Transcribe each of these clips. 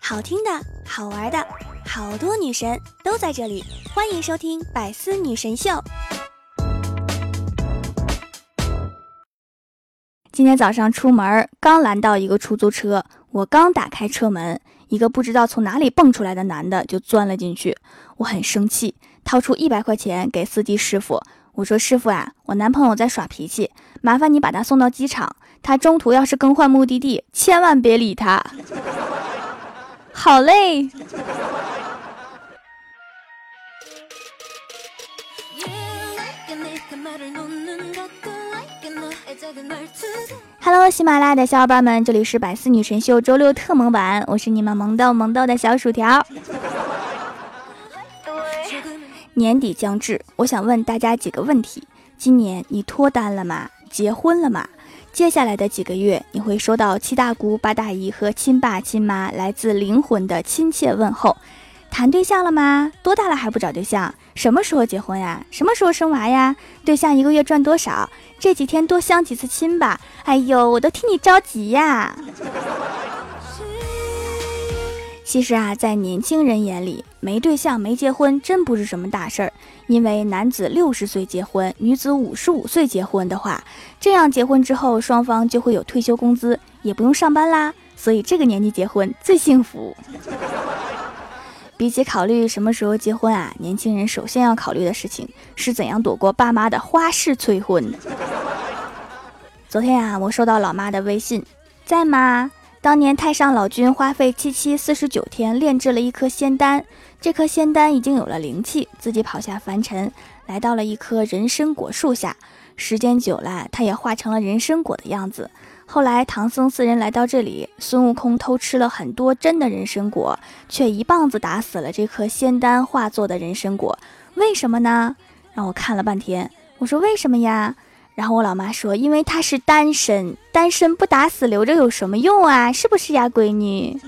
好听的，好玩的，好多女神都在这里，欢迎收听《百思女神秀》。今天早上出门，刚拦到一个出租车，我刚打开车门，一个不知道从哪里蹦出来的男的就钻了进去，我很生气，掏出一百块钱给司机师傅，我说：“师傅啊，我男朋友在耍脾气，麻烦你把他送到机场，他中途要是更换目的地，千万别理他。”好嘞。Hello，喜马拉雅的小伙伴们，这里是百思女神秀周六特萌版，我是你们萌逗萌逗的小薯条。年底将至，我想问大家几个问题：今年你脱单了吗？结婚了吗？接下来的几个月，你会收到七大姑八大姨和亲爸亲妈来自灵魂的亲切问候。谈对象了吗？多大了还不找对象？什么时候结婚呀？什么时候生娃呀？对象一个月赚多少？这几天多相几次亲吧。哎呦，我都替你着急呀。其实啊，在年轻人眼里，没对象、没结婚真不是什么大事儿。因为男子六十岁结婚，女子五十五岁结婚的话，这样结婚之后，双方就会有退休工资，也不用上班啦。所以这个年纪结婚最幸福。比起考虑什么时候结婚啊，年轻人首先要考虑的事情是怎样躲过爸妈的花式催婚。昨天啊，我收到老妈的微信，在吗？当年太上老君花费七七四十九天炼制了一颗仙丹，这颗仙丹已经有了灵气，自己跑下凡尘，来到了一棵人参果树下。时间久了，它也化成了人参果的样子。后来唐僧四人来到这里，孙悟空偷吃了很多真的人参果，却一棒子打死了这颗仙丹化作的人参果。为什么呢？让我看了半天，我说为什么呀？然后我老妈说：“因为他是单身，单身不打死留着有什么用啊？是不是呀，闺女？”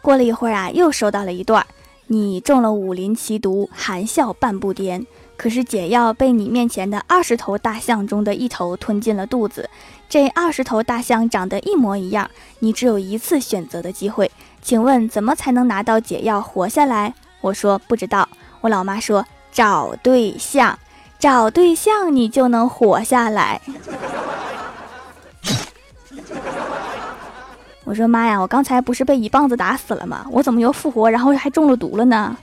过了一会儿啊，又收到了一段：“你中了武林奇毒，含笑半步癫。可是解药被你面前的二十头大象中的一头吞进了肚子。”这二十头大象长得一模一样，你只有一次选择的机会。请问怎么才能拿到解药活下来？我说不知道。我老妈说找对象，找对象你就能活下来。我说妈呀，我刚才不是被一棒子打死了吗？我怎么又复活，然后还中了毒了呢？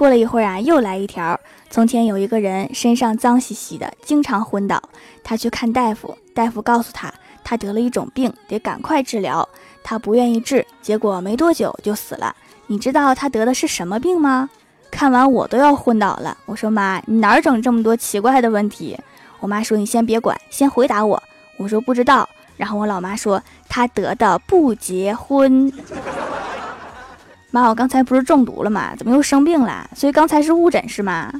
过了一会儿啊，又来一条。从前有一个人身上脏兮兮的，经常昏倒。他去看大夫，大夫告诉他，他得了一种病，得赶快治疗。他不愿意治，结果没多久就死了。你知道他得的是什么病吗？看完我都要昏倒了。我说妈，你哪儿整这么多奇怪的问题？我妈说你先别管，先回答我。我说不知道。然后我老妈说他得的不结婚。妈，我刚才不是中毒了吗？怎么又生病了？所以刚才是误诊是吗？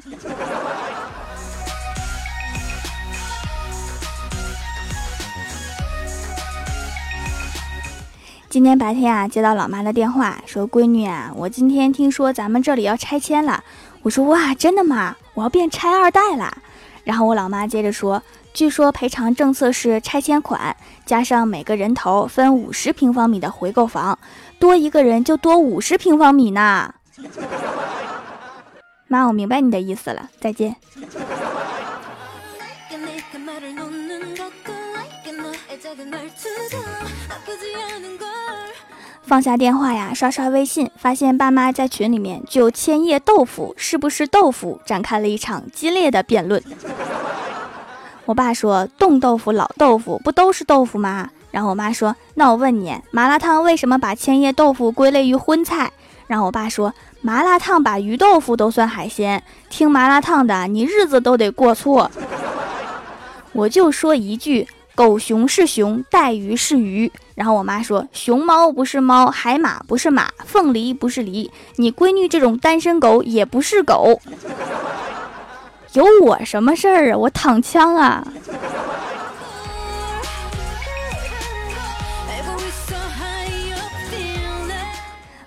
今天白天啊，接到老妈的电话，说闺女啊，我今天听说咱们这里要拆迁了。我说哇，真的吗？我要变拆二代了。然后我老妈接着说，据说赔偿政策是拆迁款加上每个人头分五十平方米的回购房。多一个人就多五十平方米呢，妈，我明白你的意思了，再见。放下电话呀，刷刷微信，发现爸妈在群里面就千叶豆腐是不是豆腐展开了一场激烈的辩论。我爸说，冻豆腐、老豆腐不都是豆腐吗？然后我妈说：“那我问你，麻辣烫为什么把千叶豆腐归类于荤菜？”然后我爸说：“麻辣烫把鱼豆腐都算海鲜，听麻辣烫的，你日子都得过错。” 我就说一句：“狗熊是熊，带鱼是鱼。”然后我妈说：“熊猫不是猫，海马不是马，凤梨不是梨，你闺女这种单身狗也不是狗，有我什么事儿啊？我躺枪啊！”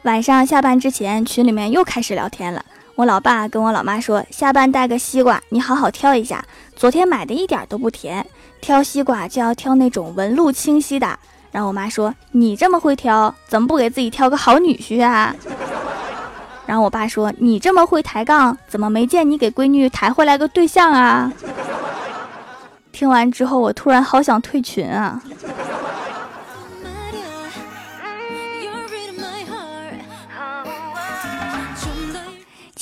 晚上下班之前，群里面又开始聊天了。我老爸跟我老妈说，下班带个西瓜，你好好挑一下。昨天买的一点都不甜，挑西瓜就要挑那种纹路清晰的。然后我妈说，你这么会挑，怎么不给自己挑个好女婿啊？然后我爸说，你这么会抬杠，怎么没见你给闺女抬回来个对象啊？听完之后，我突然好想退群啊。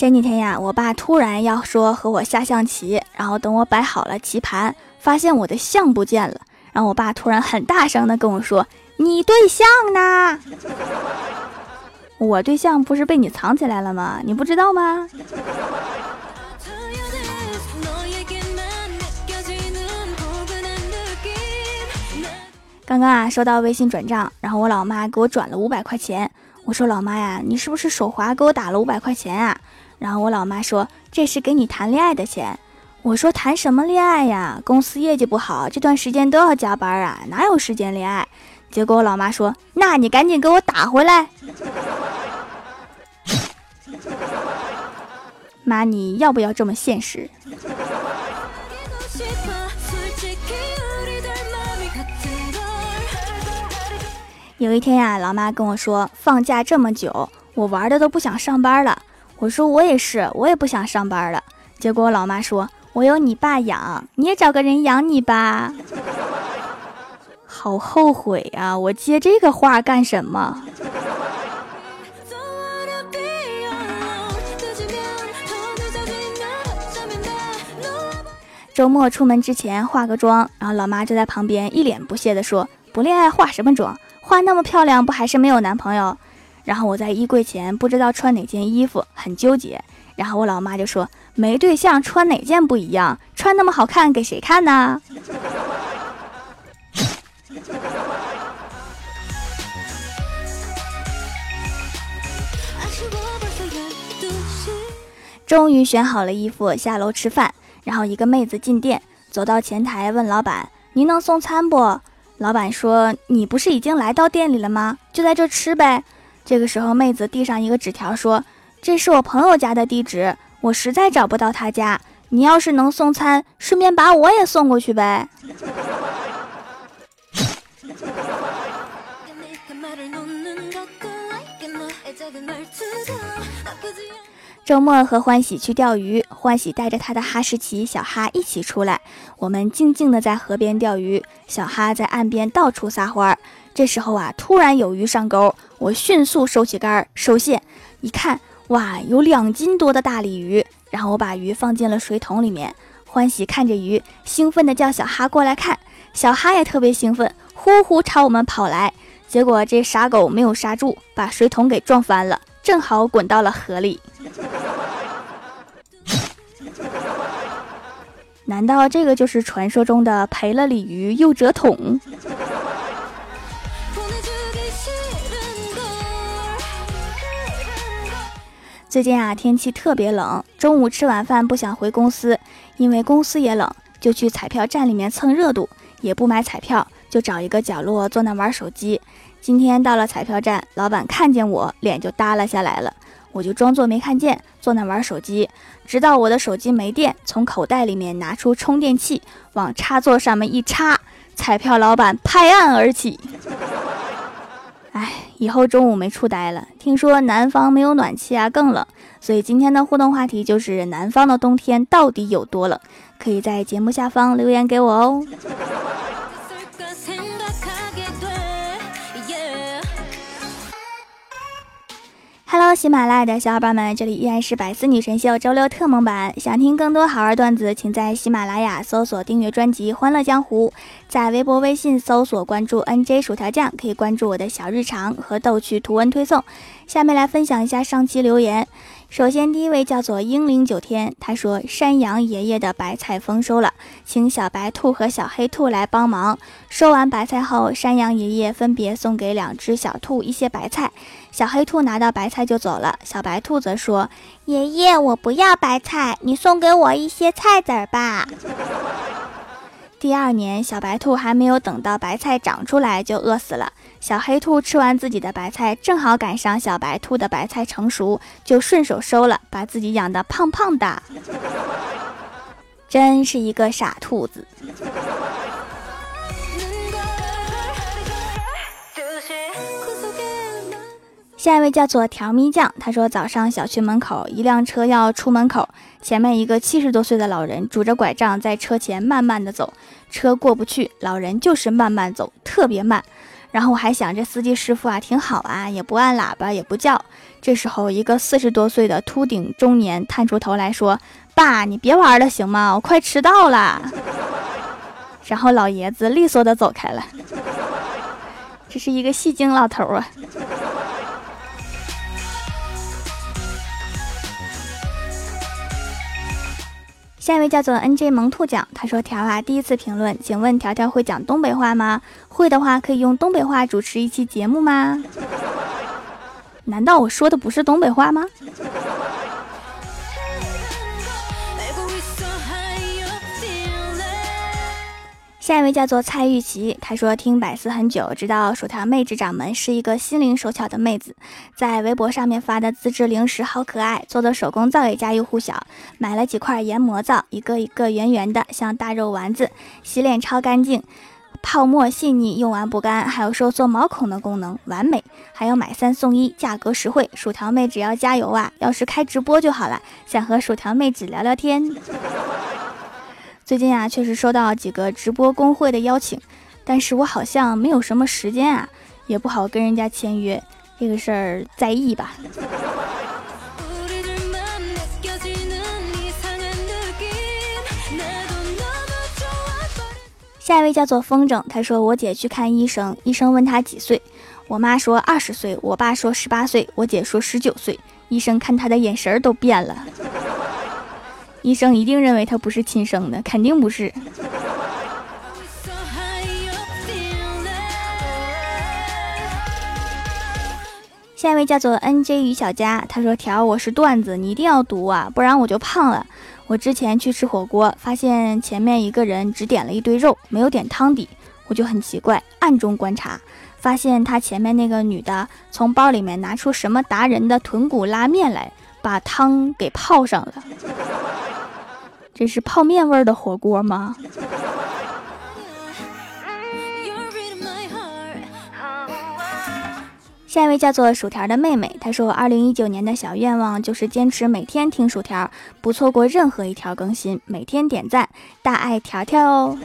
前几天呀，我爸突然要说和我下象棋，然后等我摆好了棋盘，发现我的象不见了。然后我爸突然很大声的跟我说：“你对象呢？我对象不是被你藏起来了吗？你不知道吗？”刚刚啊，收到微信转账，然后我老妈给我转了五百块钱。我说：“老妈呀，你是不是手滑给我打了五百块钱啊？”然后我老妈说：“这是给你谈恋爱的钱。”我说：“谈什么恋爱呀？公司业绩不好，这段时间都要加班啊，哪有时间恋爱？”结果我老妈说：“那你赶紧给我打回来。”妈，你要不要这么现实？有一天呀，老妈跟我说：“放假这么久，我玩的都不想上班了。”我说我也是，我也不想上班了。结果我老妈说：“我有你爸养，你也找个人养你吧。”好后悔呀！我接这个话干什么？周末出门之前化个妆，然后老妈就在旁边一脸不屑地说：“不恋爱化什么妆？化那么漂亮，不还是没有男朋友？”然后我在衣柜前不知道穿哪件衣服，很纠结。然后我老妈就说：“没对象穿哪件不一样？穿那么好看给谁看呢？” 终于选好了衣服，下楼吃饭。然后一个妹子进店，走到前台问老板：“您能送餐不？”老板说：“你不是已经来到店里了吗？就在这吃呗。”这个时候，妹子递上一个纸条，说：“这是我朋友家的地址，我实在找不到他家。你要是能送餐，顺便把我也送过去呗。” 周末和欢喜去钓鱼，欢喜带着他的哈士奇小哈一起出来，我们静静的在河边钓鱼，小哈在岸边到处撒欢儿。这时候啊，突然有鱼上钩，我迅速收起竿收线，一看，哇，有两斤多的大鲤鱼。然后我把鱼放进了水桶里面，欢喜看着鱼，兴奋地叫小哈过来看。小哈也特别兴奋，呼呼朝我们跑来。结果这傻狗没有刹住，把水桶给撞翻了，正好滚到了河里。难道这个就是传说中的赔了鲤鱼又折桶？最近啊，天气特别冷，中午吃晚饭不想回公司，因为公司也冷，就去彩票站里面蹭热度，也不买彩票，就找一个角落坐那玩手机。今天到了彩票站，老板看见我，脸就耷拉下来了，我就装作没看见，坐那玩手机，直到我的手机没电，从口袋里面拿出充电器，往插座上面一插，彩票老板拍案而起。哎，以后中午没处待了。听说南方没有暖气啊，更冷。所以今天的互动话题就是南方的冬天到底有多冷？可以在节目下方留言给我哦。喜马拉雅的小伙伴们，这里依然是百思女神秀周六特蒙版。想听更多好玩段子，请在喜马拉雅搜索订阅专辑《欢乐江湖》，在微博、微信搜索关注 NJ 薯条酱，可以关注我的小日常和逗趣图文推送。下面来分享一下上期留言。首先，第一位叫做英灵九天，他说：“山羊爷爷的白菜丰收了，请小白兔和小黑兔来帮忙。收完白菜后，山羊爷爷分别送给两只小兔一些白菜。小黑兔拿到白菜就走了，小白兔则说：‘爷爷，我不要白菜，你送给我一些菜籽儿吧。’”第二年，小白兔还没有等到白菜长出来就饿死了。小黑兔吃完自己的白菜，正好赶上小白兔的白菜成熟，就顺手收了，把自己养得胖胖的。真是一个傻兔子。下一位叫做调咪酱，他说早上小区门口一辆车要出门口，前面一个七十多岁的老人拄着拐杖在车前慢慢的走，车过不去，老人就是慢慢走，特别慢。然后我还想这司机师傅啊挺好啊，也不按喇叭也不叫。这时候一个四十多岁的秃顶中年探出头来说：“爸，你别玩了行吗？我快迟到了。”然后老爷子利索的走开了。这是一个戏精老头啊。下一位叫做 N J 萌兔讲，他说：“条啊，第一次评论，请问条条会讲东北话吗？会的话，可以用东北话主持一期节目吗？难道我说的不是东北话吗？”下一位叫做蔡玉琪，他说听百思很久，知道薯条妹纸掌门是一个心灵手巧的妹子，在微博上面发的自制零食好可爱，做的手工皂也家喻户晓。买了几块研磨皂，一个一个圆圆的，像大肉丸子，洗脸超干净，泡沫细腻，用完不干，还有收缩毛孔的功能，完美。还有买三送一，价格实惠。薯条妹只要加油啊！要是开直播就好了，想和薯条妹纸聊聊天。最近啊，确实收到几个直播公会的邀请，但是我好像没有什么时间啊，也不好跟人家签约，这个事儿在意吧。下一位叫做风筝，他说我姐去看医生，医生问他几岁，我妈说二十岁，我爸说十八岁，我姐说十九岁，医生看他的眼神都变了。医生一定认为他不是亲生的，肯定不是。下一位叫做 N J 于小佳，他说：“条，我是段子，你一定要读啊，不然我就胖了。我之前去吃火锅，发现前面一个人只点了一堆肉，没有点汤底，我就很奇怪，暗中观察，发现他前面那个女的从包里面拿出什么达人的豚骨拉面来，把汤给泡上了。”这是泡面味的火锅吗？下一位叫做薯条的妹妹，她说：“二零一九年的小愿望就是坚持每天听薯条，不错过任何一条更新，每天点赞，大爱条条哦。”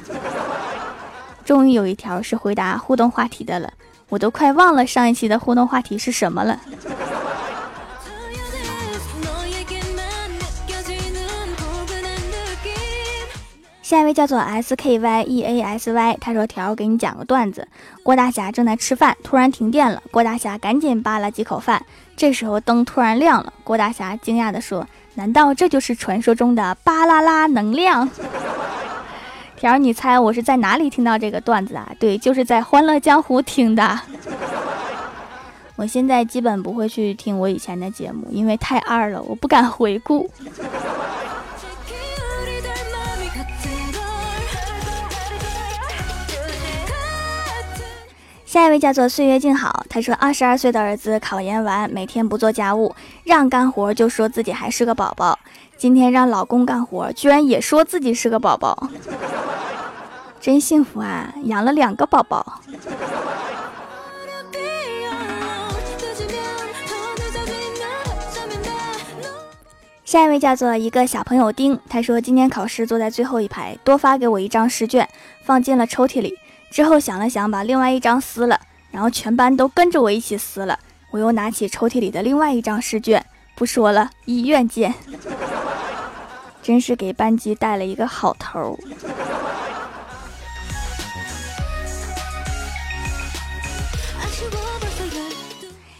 终于有一条是回答互动话题的了，我都快忘了上一期的互动话题是什么了。下一位叫做 S K Y E A S Y，他说：“条，给你讲个段子。郭大侠正在吃饭，突然停电了。郭大侠赶紧扒了几口饭，这时候灯突然亮了。郭大侠惊讶地说：‘难道这就是传说中的巴啦啦能量？’ 条，你猜我是在哪里听到这个段子啊？对，就是在《欢乐江湖》听的。我现在基本不会去听我以前的节目，因为太二了，我不敢回顾。”下一位叫做岁月静好，他说二十二岁的儿子考研完，每天不做家务，让干活就说自己还是个宝宝。今天让老公干活，居然也说自己是个宝宝，真幸福啊！养了两个宝宝。下一位叫做一个小朋友丁，他说今天考试坐在最后一排，多发给我一张试卷，放进了抽屉里。之后想了想，把另外一张撕了，然后全班都跟着我一起撕了。我又拿起抽屉里的另外一张试卷，不说了，医院见。真是给班级带了一个好头。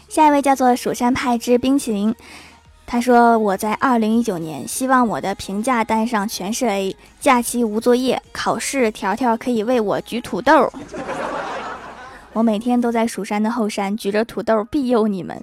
下一位叫做蜀山派之冰淇淋。他说：“我在二零一九年希望我的评价单上全是 A，假期无作业，考试条条可以为我举土豆。我每天都在蜀山的后山举着土豆庇佑你们。”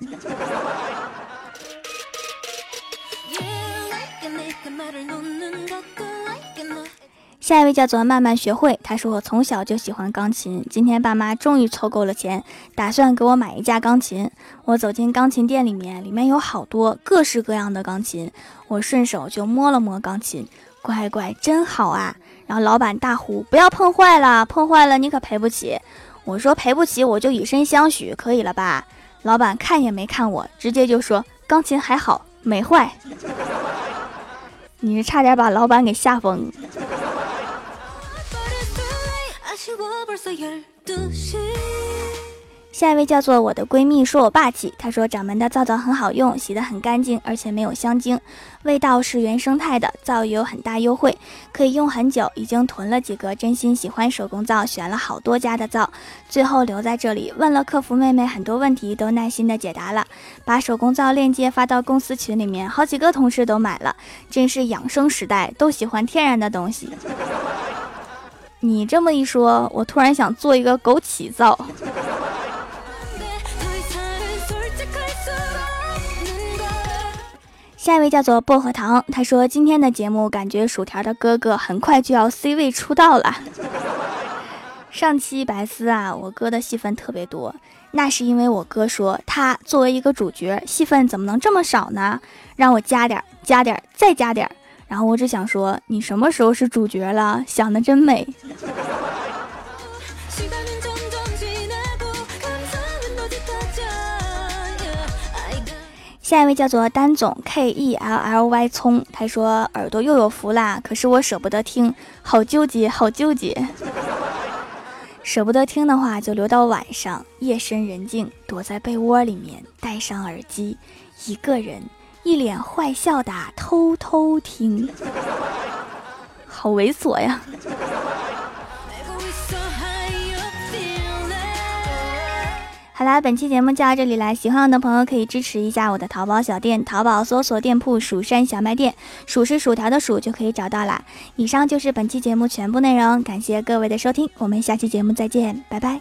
下一位叫做慢慢学会，他说我从小就喜欢钢琴，今天爸妈终于凑够了钱，打算给我买一架钢琴。我走进钢琴店里面，里面有好多各式各样的钢琴，我顺手就摸了摸钢琴，乖乖真好啊！然后老板大呼不要碰坏了，碰坏了你可赔不起。我说赔不起我就以身相许，可以了吧？老板看也没看我，直接就说钢琴还好，没坏。你是差点把老板给吓疯。下一位叫做我的闺蜜说我霸气，她说掌门的皂皂很好用，洗得很干净，而且没有香精，味道是原生态的，皂有很大优惠，可以用很久，已经囤了几个，真心喜欢手工皂，选了好多家的皂，最后留在这里，问了客服妹妹很多问题，都耐心的解答了，把手工皂链接发到公司群里面，好几个同事都买了，真是养生时代，都喜欢天然的东西。你这么一说，我突然想做一个枸杞皂。下一位叫做薄荷糖，他说今天的节目感觉薯条的哥哥很快就要 C 位出道了。上期白丝啊，我哥的戏份特别多，那是因为我哥说他作为一个主角，戏份怎么能这么少呢？让我加点，加点，再加点。然后我只想说，你什么时候是主角了？想的真美。下一位叫做丹总 K E L L Y 葱，他说耳朵又有福啦，可是我舍不得听，好纠结，好纠结。舍不得听的话，就留到晚上，夜深人静，躲在被窝里面，戴上耳机，一个人，一脸坏笑的偷偷听，好猥琐呀。好啦，本期节目就到这里啦。喜欢我的朋友可以支持一下我的淘宝小店，淘宝搜索店铺“蜀山小卖店”，薯是薯条的薯就可以找到啦。以上就是本期节目全部内容，感谢各位的收听，我们下期节目再见，拜拜。